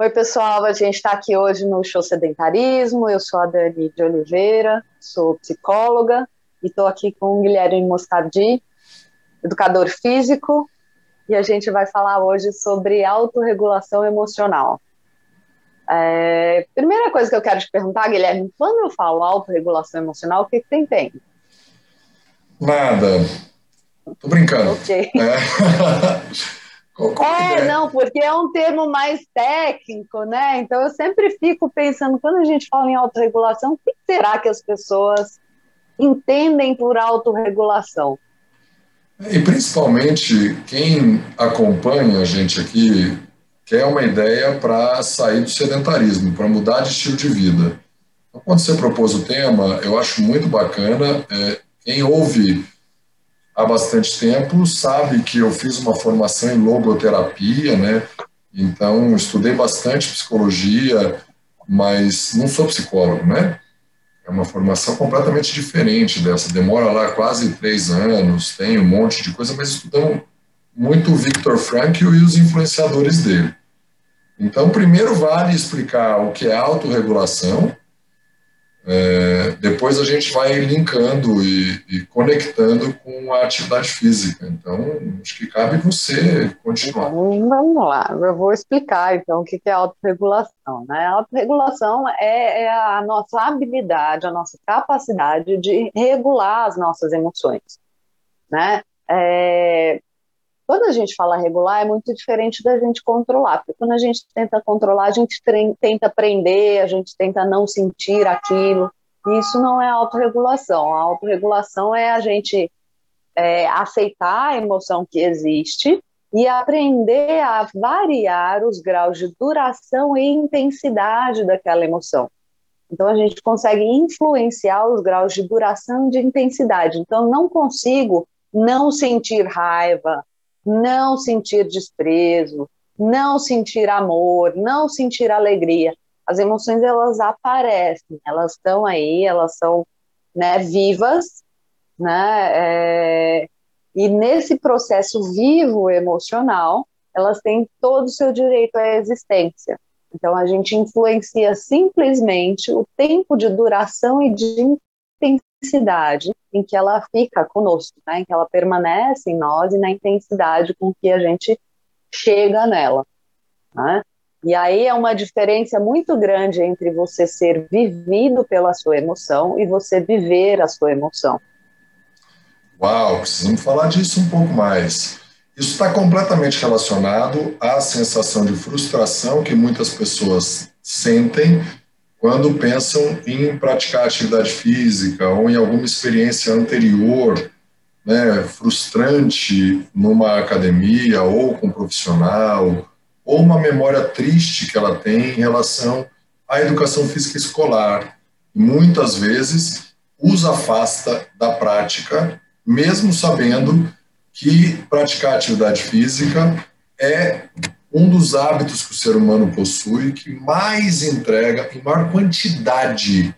Oi, pessoal, a gente está aqui hoje no Show Sedentarismo. Eu sou a Dani de Oliveira, sou psicóloga e estou aqui com o Guilherme Moscardi, educador físico, e a gente vai falar hoje sobre autorregulação emocional. É, primeira coisa que eu quero te perguntar, Guilherme, quando eu falo autorregulação emocional, o que, que você entende? Nada. Tô brincando. Ok. É. É, não, porque é um termo mais técnico, né? Então eu sempre fico pensando, quando a gente fala em autorregulação, o que será que as pessoas entendem por autorregulação? E principalmente quem acompanha a gente aqui quer uma ideia para sair do sedentarismo, para mudar de estilo de vida. Então, quando você propôs o tema, eu acho muito bacana. É, quem ouve há bastante tempo sabe que eu fiz uma formação em logoterapia, né? Então, estudei bastante psicologia, mas não sou psicólogo, né? É uma formação completamente diferente dessa. Demora lá quase três anos, tem um monte de coisa, mas estudamos muito o Viktor Frankl e os influenciadores dele. Então, primeiro vale explicar o que é autorregulação, é, depois a gente vai linkando e, e, conectando com a atividade física. Então, acho que cabe você continuar. Então, vamos lá, eu vou explicar então o que é autorregulação. Né? A autorregulação é, é a nossa habilidade, a nossa capacidade de regular as nossas emoções. Né? É, quando a gente fala regular, é muito diferente da gente controlar, porque quando a gente tenta controlar, a gente tenta prender, a gente tenta não sentir aquilo. Isso não é autorregulação. A autorregulação é a gente é, aceitar a emoção que existe e aprender a variar os graus de duração e intensidade daquela emoção. Então, a gente consegue influenciar os graus de duração e de intensidade. Então, não consigo não sentir raiva, não sentir desprezo, não sentir amor, não sentir alegria. As emoções elas aparecem, elas estão aí, elas são né, vivas, né? É, e nesse processo vivo emocional, elas têm todo o seu direito à existência. Então a gente influencia simplesmente o tempo de duração e de intensidade em que ela fica conosco, né? em que ela permanece em nós e na intensidade com que a gente chega nela. Né? E aí é uma diferença muito grande entre você ser vivido pela sua emoção e você viver a sua emoção. Uau, precisamos falar disso um pouco mais. Isso está completamente relacionado à sensação de frustração que muitas pessoas sentem quando pensam em praticar atividade física ou em alguma experiência anterior, né, frustrante numa academia ou com um profissional, ou uma memória triste que ela tem em relação à educação física escolar. Muitas vezes os afasta da prática, mesmo sabendo que praticar atividade física é um dos hábitos que o ser humano possui que mais entrega, em maior quantidade,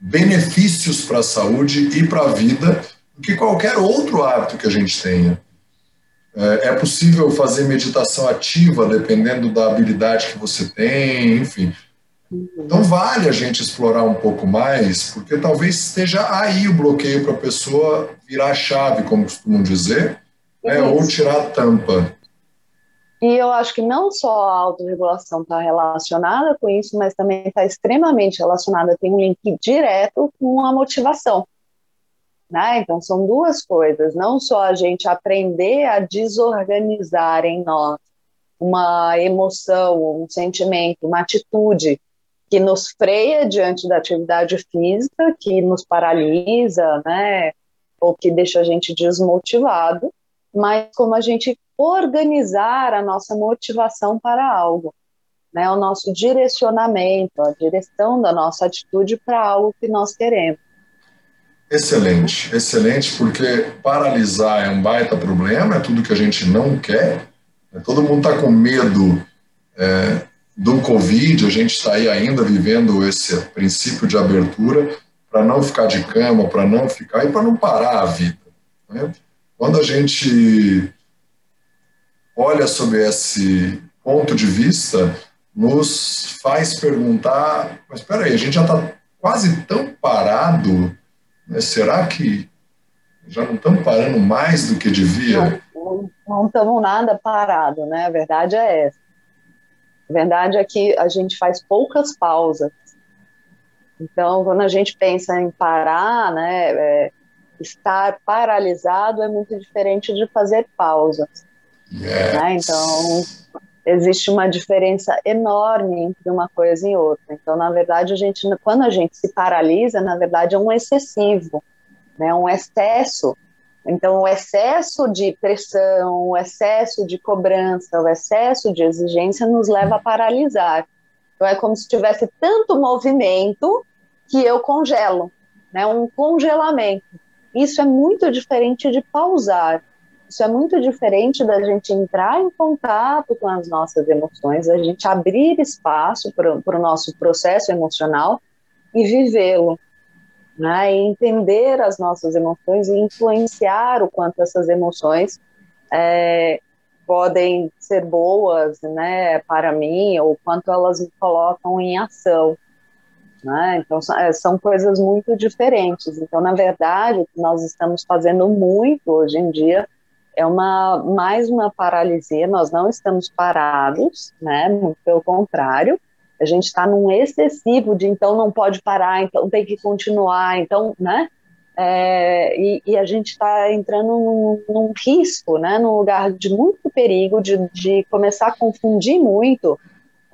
benefícios para a saúde e para a vida do que qualquer outro hábito que a gente tenha. É, é possível fazer meditação ativa dependendo da habilidade que você tem, enfim. Então vale a gente explorar um pouco mais, porque talvez esteja aí o bloqueio para a pessoa virar a chave, como costumam dizer, né, ou tirar a tampa. E eu acho que não só a autorregulação está relacionada com isso, mas também está extremamente relacionada, tem um link direto com a motivação. Né? Então, são duas coisas. Não só a gente aprender a desorganizar em nós uma emoção, um sentimento, uma atitude que nos freia diante da atividade física, que nos paralisa, né? ou que deixa a gente desmotivado, mas como a gente organizar a nossa motivação para algo, né? O nosso direcionamento, a direção da nossa atitude para algo que nós queremos. Excelente, excelente, porque paralisar é um baita problema, é tudo que a gente não quer. Né? Todo mundo está com medo é, do Covid, a gente está aí ainda vivendo esse princípio de abertura para não ficar de cama, para não ficar e para não parar a vida. Né? Quando a gente olha sobre esse ponto de vista, nos faz perguntar, mas espera aí, a gente já está quase tão parado, né? será que já não estamos parando mais do que devia? Não estamos nada parado, né? A verdade é essa. A verdade é que a gente faz poucas pausas. Então, quando a gente pensa em parar, né, é, estar paralisado é muito diferente de fazer pausas. Né? Então, existe uma diferença enorme entre uma coisa e outra. Então, na verdade, a gente, quando a gente se paralisa, na verdade, é um excessivo, né, um excesso. Então, o excesso de pressão, o excesso de cobrança, o excesso de exigência nos leva a paralisar. Então, é como se tivesse tanto movimento que eu congelo, né, um congelamento. Isso é muito diferente de pausar. Isso é muito diferente da gente entrar em contato com as nossas emoções, a gente abrir espaço para o nosso processo emocional e vivê-lo, né? E entender as nossas emoções e influenciar o quanto essas emoções é, podem ser boas, né, para mim, ou quanto elas me colocam em ação. Né? Então, é, são coisas muito diferentes. Então, na verdade, o que nós estamos fazendo muito hoje em dia é uma mais uma paralisia. Nós não estamos parados, né? Muito pelo contrário, a gente está num excessivo de então não pode parar, então tem que continuar, então, né? É, e, e, a gente está entrando num, num, risco, né? Num lugar de muito perigo de, de começar a confundir muito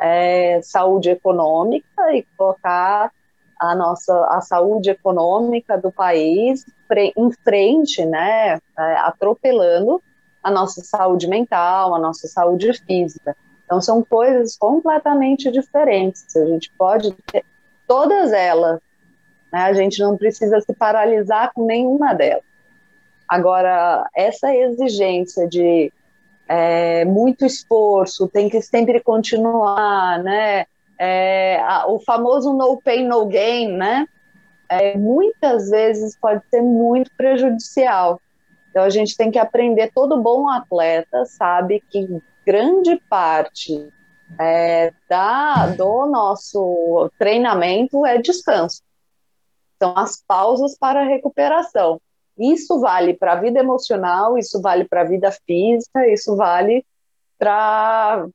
é, saúde econômica e colocar a nossa a saúde econômica do país em frente, né, é, atropelando a nossa saúde mental, a nossa saúde física. Então são coisas completamente diferentes. A gente pode ter todas elas, né? A gente não precisa se paralisar com nenhuma delas. Agora essa exigência de é, muito esforço, tem que sempre continuar, né? É, o famoso no pain, no gain, né? É, muitas vezes pode ser muito prejudicial. Então a gente tem que aprender. Todo bom atleta sabe que grande parte é, da, do nosso treinamento é descanso. São as pausas para recuperação. Isso vale para a vida emocional, isso vale para a vida física, isso vale para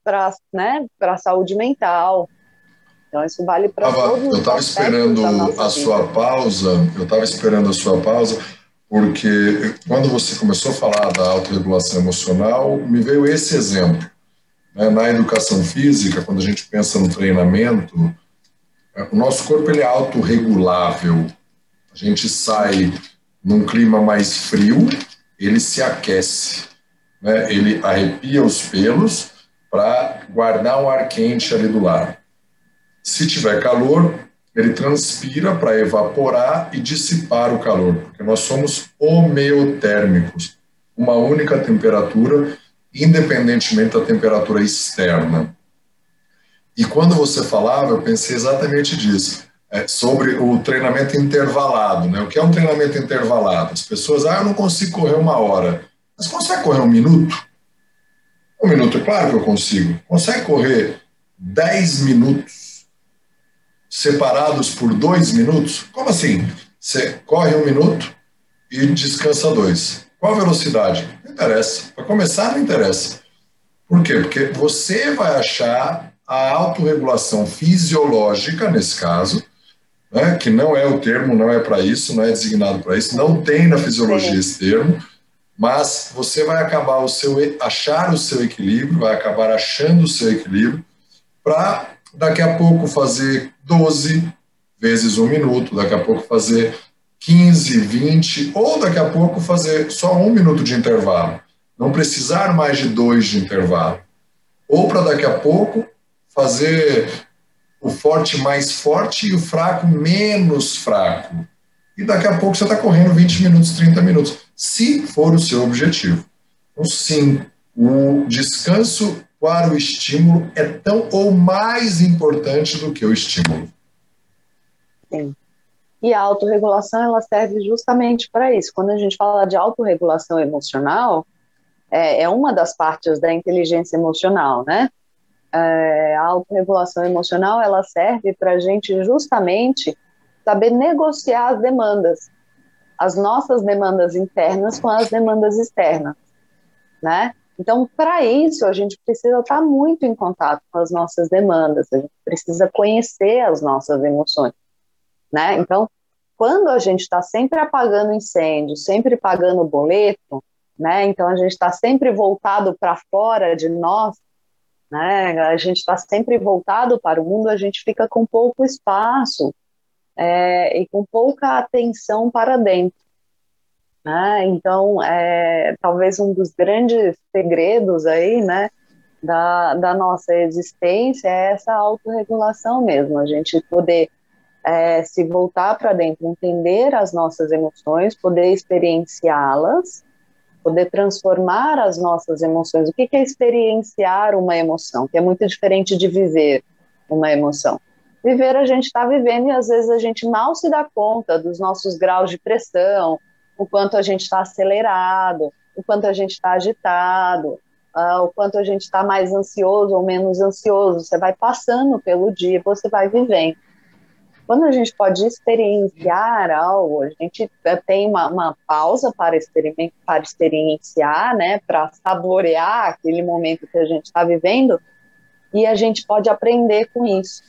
né, a saúde mental. Então, isso vale para todos Eu estava esperando a vida. sua pausa, eu estava esperando a sua pausa, porque quando você começou a falar da autorregulação emocional, me veio esse exemplo. Né? Na educação física, quando a gente pensa no treinamento, o nosso corpo ele é autorregulável. A gente sai num clima mais frio, ele se aquece, né? ele arrepia os pelos para guardar um ar quente ali do lado. Se tiver calor, ele transpira para evaporar e dissipar o calor, porque nós somos homeotérmicos, uma única temperatura, independentemente da temperatura externa. E quando você falava, eu pensei exatamente disso, é, sobre o treinamento intervalado. Né? O que é um treinamento intervalado? As pessoas, ah, eu não consigo correr uma hora. Mas consegue correr um minuto? Um minuto, claro que eu consigo. Consegue correr 10 minutos separados por dois minutos? Como assim? Você corre um minuto e descansa dois. Qual a velocidade? Não interessa. Para começar, não interessa. Por quê? Porque você vai achar a autorregulação fisiológica, nesse caso, né, que não é o termo, não é para isso, não é designado para isso, não tem na fisiologia esse termo, mas você vai acabar o seu achar o seu equilíbrio, vai acabar achando o seu equilíbrio para daqui a pouco fazer 12 vezes um minuto, daqui a pouco fazer 15, 20, ou daqui a pouco fazer só um minuto de intervalo. Não precisar mais de dois de intervalo. Ou para daqui a pouco fazer o forte mais forte e o fraco menos fraco. E daqui a pouco você está correndo 20 minutos, 30 minutos, se for o seu objetivo. Então, sim, o descanso para o estímulo é tão ou mais importante do que o estímulo. Sim. E a autorregulação, ela serve justamente para isso. Quando a gente fala de autorregulação emocional, é, é uma das partes da inteligência emocional, né? é, a autorregulação emocional ela serve para a gente justamente saber negociar as demandas, as nossas demandas internas com as demandas externas, né? Então, para isso, a gente precisa estar muito em contato com as nossas demandas, a gente precisa conhecer as nossas emoções, né? Então, quando a gente está sempre apagando incêndio, sempre pagando boleto, né? Então, a gente está sempre voltado para fora de nós, né? A gente está sempre voltado para o mundo, a gente fica com pouco espaço é, e com pouca atenção para dentro. Né? Então, é, talvez um dos grandes segredos aí, né, da, da nossa existência é essa autorregulação mesmo, a gente poder é, se voltar para dentro, entender as nossas emoções, poder experienciá-las poder transformar as nossas emoções. O que é experienciar uma emoção? Que é muito diferente de viver uma emoção. Viver a gente está vivendo e às vezes a gente mal se dá conta dos nossos graus de pressão, o quanto a gente está acelerado, o quanto a gente está agitado, uh, o quanto a gente está mais ansioso ou menos ansioso. Você vai passando pelo dia, você vai vivendo. Quando a gente pode experienciar algo, a gente tem uma, uma pausa para, para experienciar, né, para saborear aquele momento que a gente está vivendo, e a gente pode aprender com isso.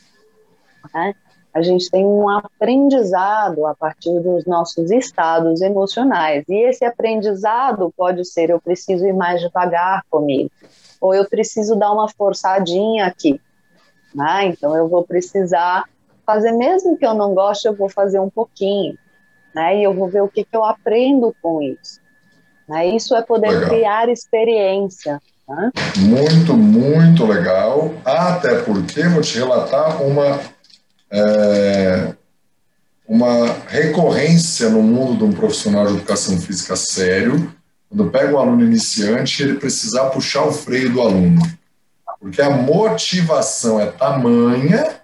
Né? A gente tem um aprendizado a partir dos nossos estados emocionais, e esse aprendizado pode ser: eu preciso ir mais devagar comigo, ou eu preciso dar uma forçadinha aqui. Né? Então, eu vou precisar fazer, mesmo que eu não goste, eu vou fazer um pouquinho, né? E eu vou ver o que, que eu aprendo com isso. Né? Isso é poder legal. criar experiência. Né? Muito, muito legal. Até porque vou te relatar uma é, uma recorrência no mundo de um profissional de educação física sério, quando pega um aluno iniciante, ele precisar puxar o freio do aluno. Porque a motivação é tamanha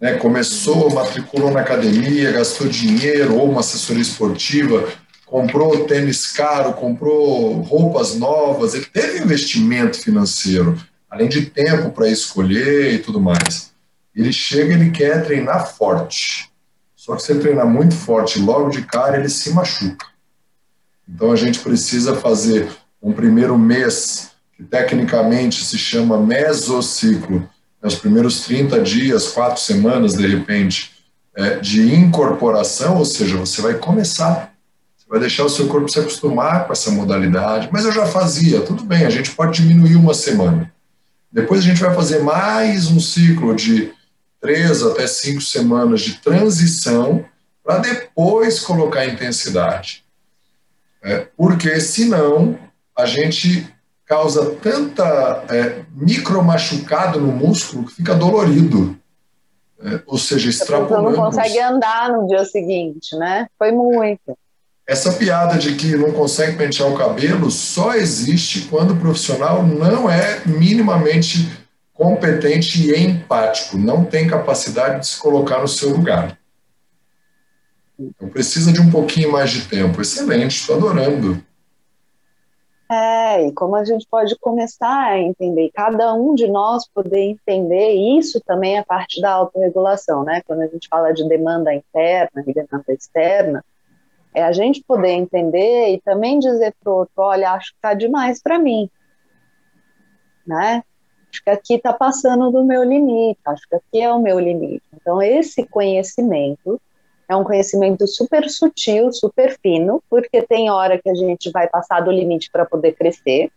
né, começou, matriculou na academia, gastou dinheiro ou uma assessoria esportiva, comprou tênis caro, comprou roupas novas, ele teve investimento financeiro, além de tempo para escolher e tudo mais. Ele chega, ele quer treinar forte. Só que você treinar muito forte logo de cara, ele se machuca. Então a gente precisa fazer um primeiro mês, que tecnicamente se chama mesociclo, nos primeiros 30 dias, quatro semanas, de repente, é, de incorporação, ou seja, você vai começar, vai deixar o seu corpo se acostumar com essa modalidade, mas eu já fazia, tudo bem, a gente pode diminuir uma semana. Depois a gente vai fazer mais um ciclo de três até cinco semanas de transição para depois colocar intensidade. É, porque senão a gente causa tanta é, micro machucado no músculo que fica dolorido. É, ou seja, extrapolando. Não consegue andar no dia seguinte, né? Foi muito. Essa piada de que não consegue pentear o cabelo só existe quando o profissional não é minimamente competente e empático, não tem capacidade de se colocar no seu lugar. Então precisa de um pouquinho mais de tempo. Excelente, estou adorando. É, e como a gente pode começar a entender, cada um de nós poder entender, isso também é parte da autorregulação, né? Quando a gente fala de demanda interna e demanda externa, é a gente poder entender e também dizer para o outro, olha, acho que está demais para mim, né? Acho que aqui está passando do meu limite, acho que aqui é o meu limite. Então, esse conhecimento é um conhecimento super sutil, super fino, porque tem hora que a gente vai passar do limite para poder crescer,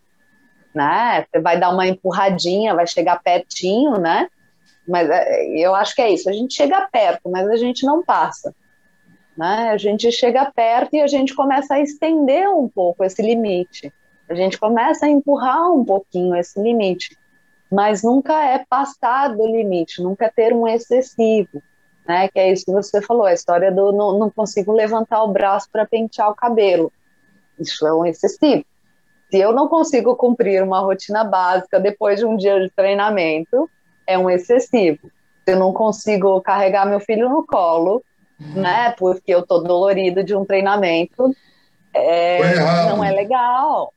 né? Vai dar uma empurradinha, vai chegar pertinho, né? Mas é, eu acho que é isso. A gente chega perto, mas a gente não passa. Né? A gente chega perto e a gente começa a estender um pouco esse limite. A gente começa a empurrar um pouquinho esse limite, mas nunca é passar do limite, nunca é ter um excessivo né? Que é isso que você falou, a história do não, não consigo levantar o braço para pentear o cabelo. Isso é um excessivo. Se eu não consigo cumprir uma rotina básica depois de um dia de treinamento, é um excessivo. Se eu não consigo carregar meu filho no colo, uhum. né? Porque eu tô dolorido de um treinamento, é, não é legal.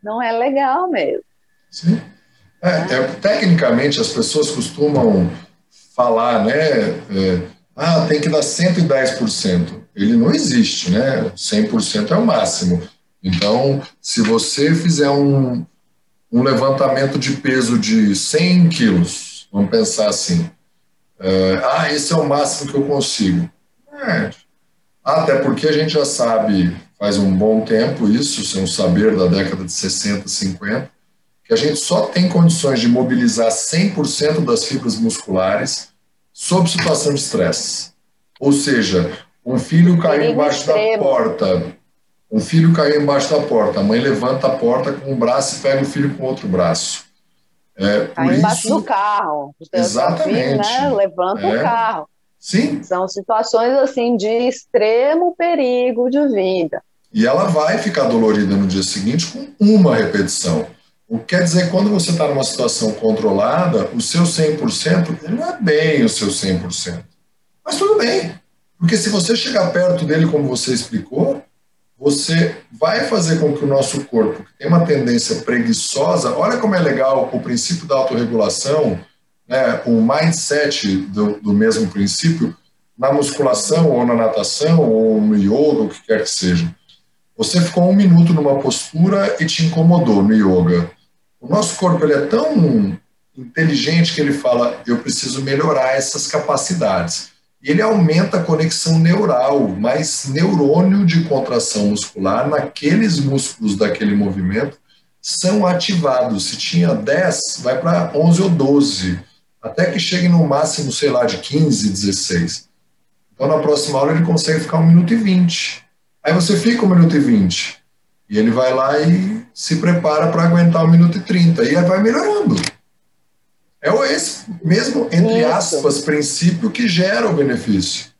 Não é legal mesmo. Sim. É, é, tecnicamente, as pessoas costumam falar, né? É, ah, tem que dar 110%. Ele não existe, né? 100% é o máximo. Então, se você fizer um, um levantamento de peso de 100 quilos, vamos pensar assim, é, ah, esse é o máximo que eu consigo. É, até porque a gente já sabe, faz um bom tempo isso, isso é um saber da década de 60, 50, que a gente só tem condições de mobilizar 100% das fibras musculares sob situação de estresse. Ou seja, um filho caiu embaixo da porta, um filho caiu embaixo da porta, a mãe levanta a porta com um braço e pega o filho com outro braço. É, Caiu embaixo isso, do carro. Exatamente. Filho, né, levanta é, o carro. Sim. São situações assim de extremo perigo de vida. E ela vai ficar dolorida no dia seguinte com uma repetição. O que quer dizer quando você está numa situação controlada, o seu 100% ele não é bem o seu 100%. Mas tudo bem. Porque se você chegar perto dele, como você explicou, você vai fazer com que o nosso corpo, que tem uma tendência preguiçosa, olha como é legal o princípio da autorregulação, né, o mindset do, do mesmo princípio, na musculação ou na natação ou no yoga, o que quer que seja. Você ficou um minuto numa postura e te incomodou no yoga. O nosso corpo ele é tão inteligente que ele fala: eu preciso melhorar essas capacidades. E ele aumenta a conexão neural, mais neurônio de contração muscular naqueles músculos daquele movimento são ativados. Se tinha 10, vai para 11 ou 12, até que chegue no máximo, sei lá, de 15, 16. Então, na próxima aula, ele consegue ficar 1 minuto e 20. Aí você fica 1 minuto e 20. E ele vai lá e se prepara para aguentar 1 minuto e 30. E aí vai melhorando. É esse mesmo, entre Isso. aspas, princípio que gera o benefício.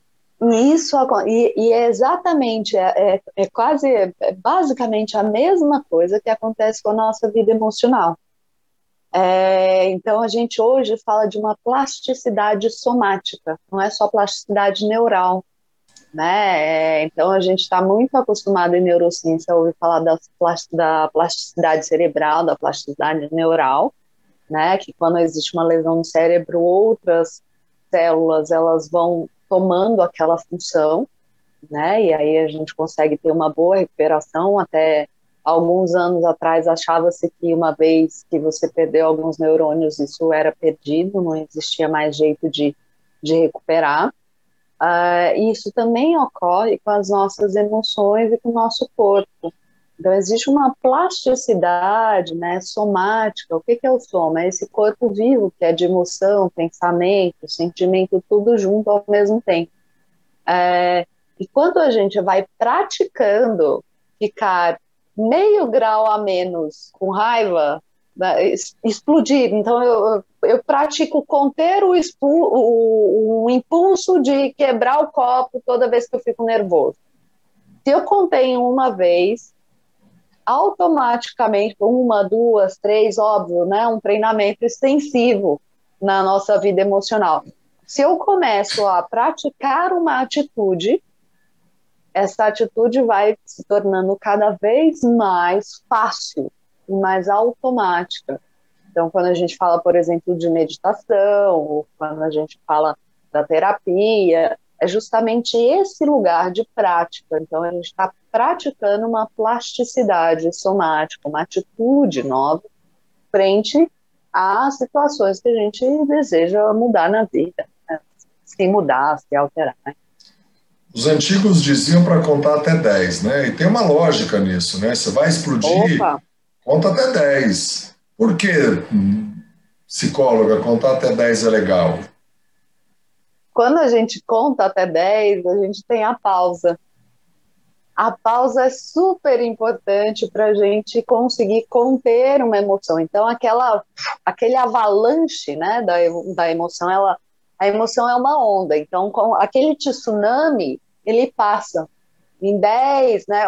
Isso, e, e é exatamente, é, é, é quase, é basicamente a mesma coisa que acontece com a nossa vida emocional. É, então, a gente hoje fala de uma plasticidade somática, não é só plasticidade neural. Né? É, então, a gente está muito acostumado em neurociência a ouvir falar da plasticidade cerebral, da plasticidade neural, né? Que quando existe uma lesão no cérebro, outras células elas vão tomando aquela função, né? E aí a gente consegue ter uma boa recuperação. Até alguns anos atrás achava-se que uma vez que você perdeu alguns neurônios, isso era perdido, não existia mais jeito de, de recuperar. Uh, isso também ocorre com as nossas emoções e com o nosso corpo. Então, existe uma plasticidade né, somática. O que, que é o soma? É esse corpo vivo que é de emoção, pensamento, sentimento, tudo junto ao mesmo tempo. É, e quando a gente vai praticando ficar meio grau a menos com raiva, né, explodir. Então, eu, eu pratico conter o, o, o impulso de quebrar o copo toda vez que eu fico nervoso. Se eu contenho uma vez, automaticamente, uma, duas, três, óbvio, né, um treinamento extensivo na nossa vida emocional. Se eu começo a praticar uma atitude, essa atitude vai se tornando cada vez mais fácil e mais automática. Então, quando a gente fala, por exemplo, de meditação, ou quando a gente fala da terapia, é justamente esse lugar de prática. Então, a gente está praticando uma plasticidade somática, uma atitude nova frente às situações que a gente deseja mudar na vida, né? se mudar, se alterar. Né? Os antigos diziam para contar até 10, né? E tem uma lógica nisso, né? Você vai explodir, Opa. conta até 10. Por que, psicóloga, contar até 10 é legal? Quando a gente conta até 10, a gente tem a pausa. A pausa é super importante para a gente conseguir conter uma emoção. Então, aquela, aquele avalanche né, da, da emoção, ela, a emoção é uma onda. Então, com aquele tsunami, ele passa em 10, né?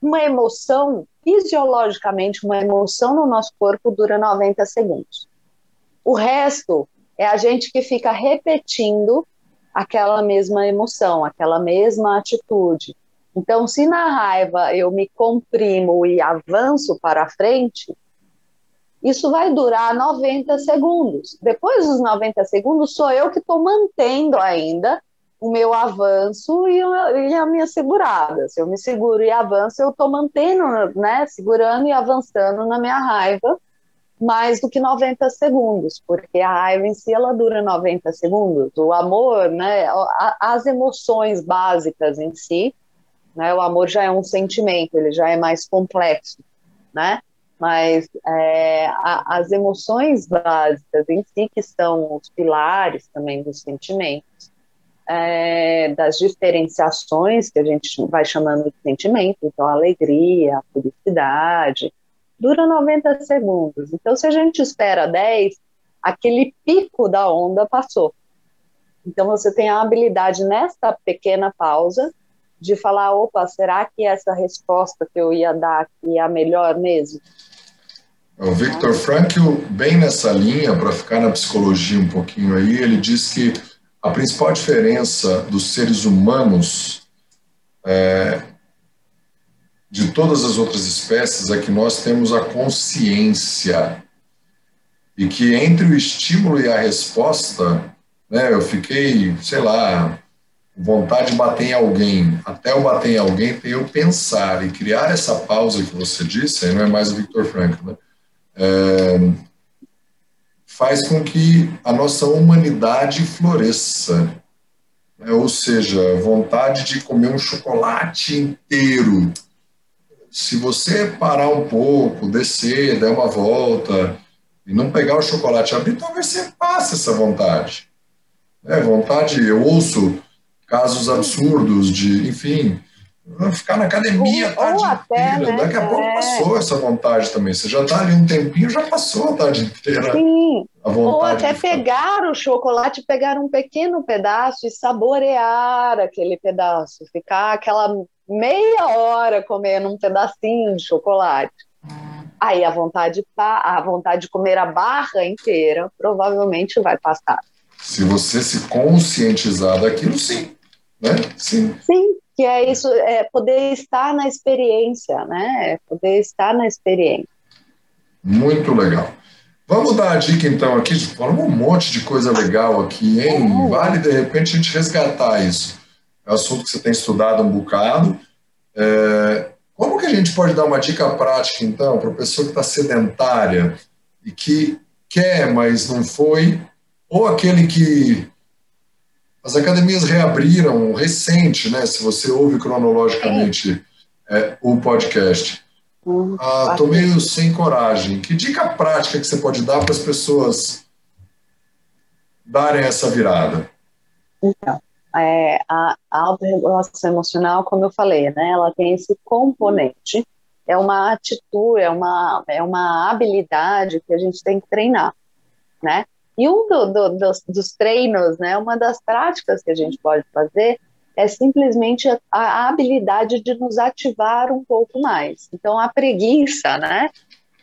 Uma emoção, fisiologicamente, uma emoção no nosso corpo dura 90 segundos. O resto é a gente que fica repetindo aquela mesma emoção, aquela mesma atitude. Então, se na raiva eu me comprimo e avanço para frente, isso vai durar 90 segundos. Depois dos 90 segundos, sou eu que estou mantendo ainda o meu avanço e, a minha segurada. Se eu me seguro e avanço, eu estou mantendo, né, segurando e avançando na minha raiva mais do que 90 segundos, porque a raiva em si ela dura 90 segundos. O amor, né, as emoções básicas em si, né, o amor já é um sentimento, ele já é mais complexo, né? Mas é, a, as emoções básicas em si, que são os pilares também dos sentimentos, é, das diferenciações que a gente vai chamando de sentimento, então a alegria, a felicidade, dura 90 segundos. Então, se a gente espera 10, aquele pico da onda passou. Então, você tem a habilidade nesta pequena pausa de falar: opa, será que essa resposta que eu ia dar aqui é a melhor mesmo? O Victor Frankl, bem nessa linha, para ficar na psicologia um pouquinho aí, ele diz que a principal diferença dos seres humanos é, de todas as outras espécies é que nós temos a consciência e que entre o estímulo e a resposta, né, eu fiquei, sei lá, vontade de bater em alguém, até eu bater em alguém, tem eu pensar e criar essa pausa que você disse, aí não é mais o Victor Frankl, né? É, faz com que a nossa humanidade floresça. Né? Ou seja, vontade de comer um chocolate inteiro. Se você parar um pouco, descer, der uma volta e não pegar o chocolate abrir, talvez você passe essa vontade. É, vontade, eu ouço casos absurdos de, enfim, ficar na academia a tarde até, inteira. Né? Daqui a é... pouco passou essa vontade também. Você já está ali um tempinho, já passou a tarde inteira. Sim. Ou até pegar o chocolate, pegar um pequeno pedaço e saborear aquele pedaço. Ficar aquela meia hora comendo um pedacinho de chocolate. Aí a vontade, a vontade de comer a barra inteira provavelmente vai passar. Se você se conscientizar daquilo, sim. Né? Sim. Sim, que é isso, é poder estar na experiência, né? É poder estar na experiência. Muito legal. Vamos dar a dica então aqui, falamos um monte de coisa legal aqui, hein? Uhum. Vale de repente a gente resgatar isso. É um assunto que você tem estudado um bocado. É, como que a gente pode dar uma dica prática então para a pessoa que está sedentária e que quer, mas não foi, ou aquele que as academias reabriram recente, né? Se você ouve cronologicamente é, o podcast. Uhum. Ah, tô meio sem coragem. Que dica prática que você pode dar para as pessoas darem essa virada? Então, é, a, a autorregulação emocional, como eu falei, né? Ela tem esse componente. É uma atitude, é uma, é uma habilidade que a gente tem que treinar, né? E um do, do, dos, dos, treinos, né, uma das práticas que a gente pode fazer é simplesmente a, a, habilidade de nos ativar um pouco mais. Então, a preguiça, né,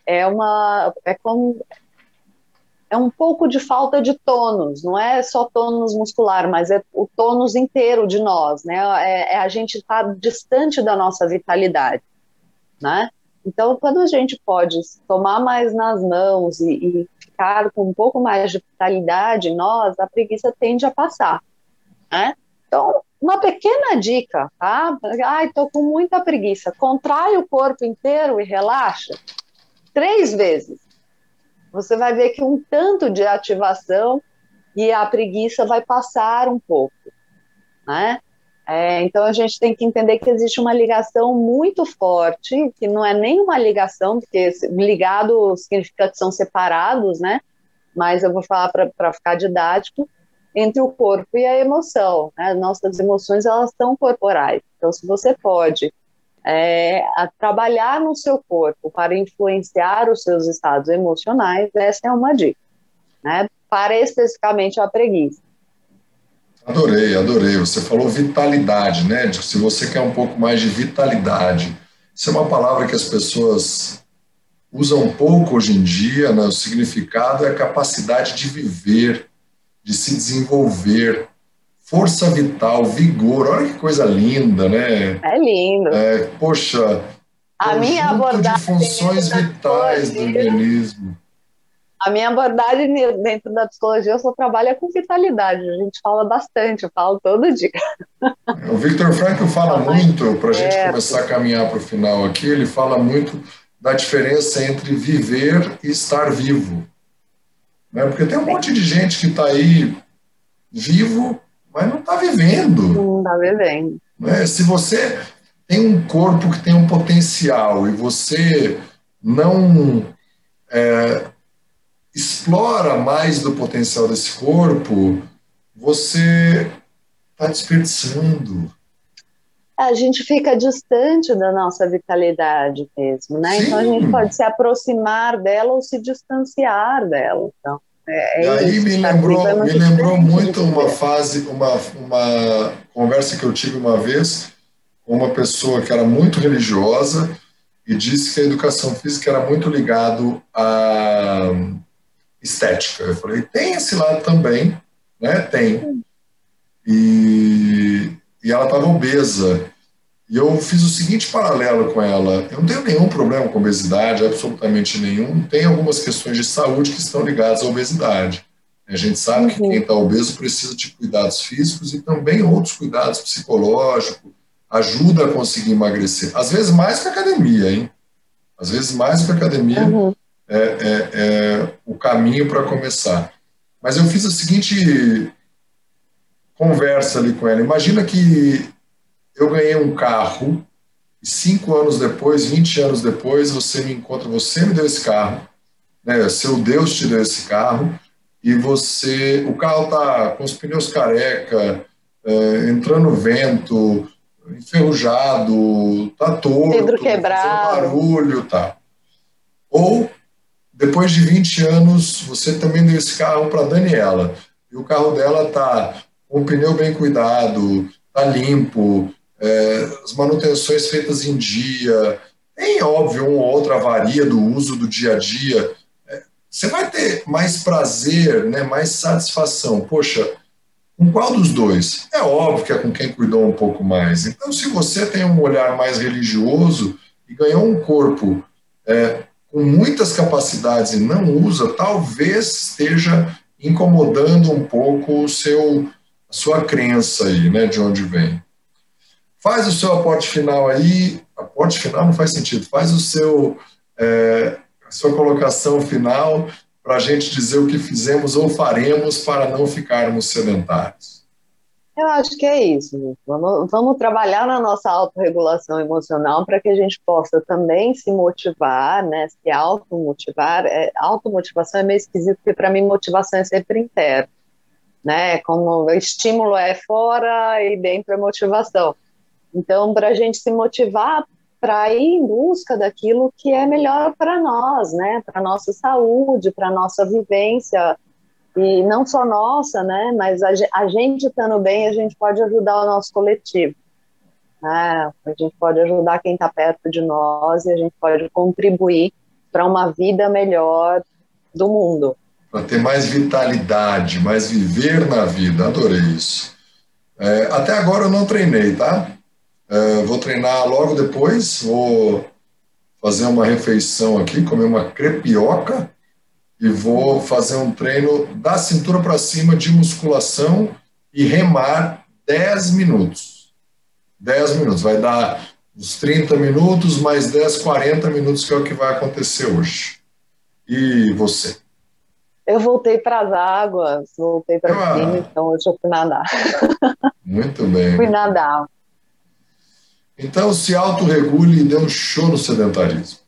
é uma, é como, é um pouco de falta de tônus, não é só tônus muscular, mas é o tônus inteiro de nós, né, é, é a gente estar tá distante da nossa vitalidade, né. Então, quando a gente pode tomar mais nas mãos e, e ficar com um pouco mais de vitalidade nós, a preguiça tende a passar, né? Então, uma pequena dica, tá? Ai, tô com muita preguiça. Contrai o corpo inteiro e relaxa três vezes. Você vai ver que um tanto de ativação e a preguiça vai passar um pouco, né? É, então a gente tem que entender que existe uma ligação muito forte, que não é nem uma ligação, porque ligado significa que são separados, né? Mas eu vou falar para ficar didático, entre o corpo e a emoção. Né? Nossas emoções elas são corporais. Então, se você pode é, trabalhar no seu corpo para influenciar os seus estados emocionais, essa é uma dica, né? Para especificamente a preguiça. Adorei, adorei. Você falou vitalidade, né? Se você quer um pouco mais de vitalidade, isso é uma palavra que as pessoas usam pouco hoje em dia, né? O significado é a capacidade de viver, de se desenvolver, força vital, vigor. Olha que coisa linda, né? É lindo. É, poxa, a minha abordagem de funções vitais do organismo. A minha abordagem dentro da psicologia, eu só trabalho com vitalidade. A gente fala bastante, eu falo todo dia. O Victor Frankl fala muito, para a gente é. começar a caminhar para o final aqui, ele fala muito da diferença entre viver e estar vivo. Né? Porque tem um monte de gente que está aí vivo, mas não está vivendo. Não está vivendo. Né? Se você tem um corpo que tem um potencial e você não é, explora mais do potencial desse corpo, você está desperdiçando. A gente fica distante da nossa vitalidade mesmo, né? Sim. Então a gente pode se aproximar dela ou se distanciar dela. Então, é, é e aí me lembrou, é me lembrou muito uma fase, uma, uma conversa que eu tive uma vez com uma pessoa que era muito religiosa e disse que a educação física era muito ligado à estética. Eu falei, tem esse lado também, né? Tem. E, e ela estava obesa. E eu fiz o seguinte paralelo com ela: eu não tenho nenhum problema com obesidade, absolutamente nenhum. Tem algumas questões de saúde que estão ligadas à obesidade. A gente sabe uhum. que quem está obeso precisa de cuidados físicos e também outros cuidados psicológicos, ajuda a conseguir emagrecer. Às vezes mais que a academia, hein? Às vezes mais que a academia uhum. É, é, é o caminho para começar. Mas eu fiz a seguinte conversa ali com ela. Imagina que eu ganhei um carro e cinco anos depois, 20 anos depois, você me encontra, você me deu esse carro, né? Seu Deus te deu esse carro e você, o carro tá com os pneus careca, é, entrando vento, enferrujado, tá torto, Pedro quebrado, barulho, tá. Ou depois de 20 anos, você também deu esse carro para Daniela e o carro dela tá com o pneu bem cuidado, tá limpo, é, as manutenções feitas em dia, tem óbvio uma ou outra avaria do uso do dia a dia. É, você vai ter mais prazer, né, mais satisfação. Poxa, com qual dos dois? É óbvio que é com quem cuidou um pouco mais. Então, se você tem um olhar mais religioso e ganhou um corpo é, com muitas capacidades e não usa, talvez esteja incomodando um pouco o seu, sua crença aí, né, de onde vem. Faz o seu aporte final aí, aporte final não faz sentido, faz o seu, é, a sua colocação final para a gente dizer o que fizemos ou faremos para não ficarmos sedentários? Eu acho que é isso. Vamos, vamos trabalhar na nossa autorregulação emocional para que a gente possa também se motivar, né? Se automotivar. É, automotivação é meio esquisito, porque para mim motivação é sempre interna. Né? Como estímulo é fora e dentro é motivação. Então, para a gente se motivar para ir em busca daquilo que é melhor para nós, né? Para nossa saúde, para nossa vivência e não só nossa, né? Mas a, a gente estando bem, a gente pode ajudar o nosso coletivo. Né? A gente pode ajudar quem está perto de nós e a gente pode contribuir para uma vida melhor do mundo. Para ter mais vitalidade, mais viver na vida. Adorei isso. É, até agora eu não treinei, tá? Uh, vou treinar logo depois, vou fazer uma refeição aqui, comer uma crepioca e vou fazer um treino da cintura para cima de musculação e remar 10 minutos. 10 minutos, vai dar uns 30 minutos, mais 10, 40 minutos, que é o que vai acontecer hoje. E você? Eu voltei para as águas, voltei para ah, cima, então hoje eu fui nadar. Muito bem. fui nadar. Então, se autorregule e dê um show no sedentarismo.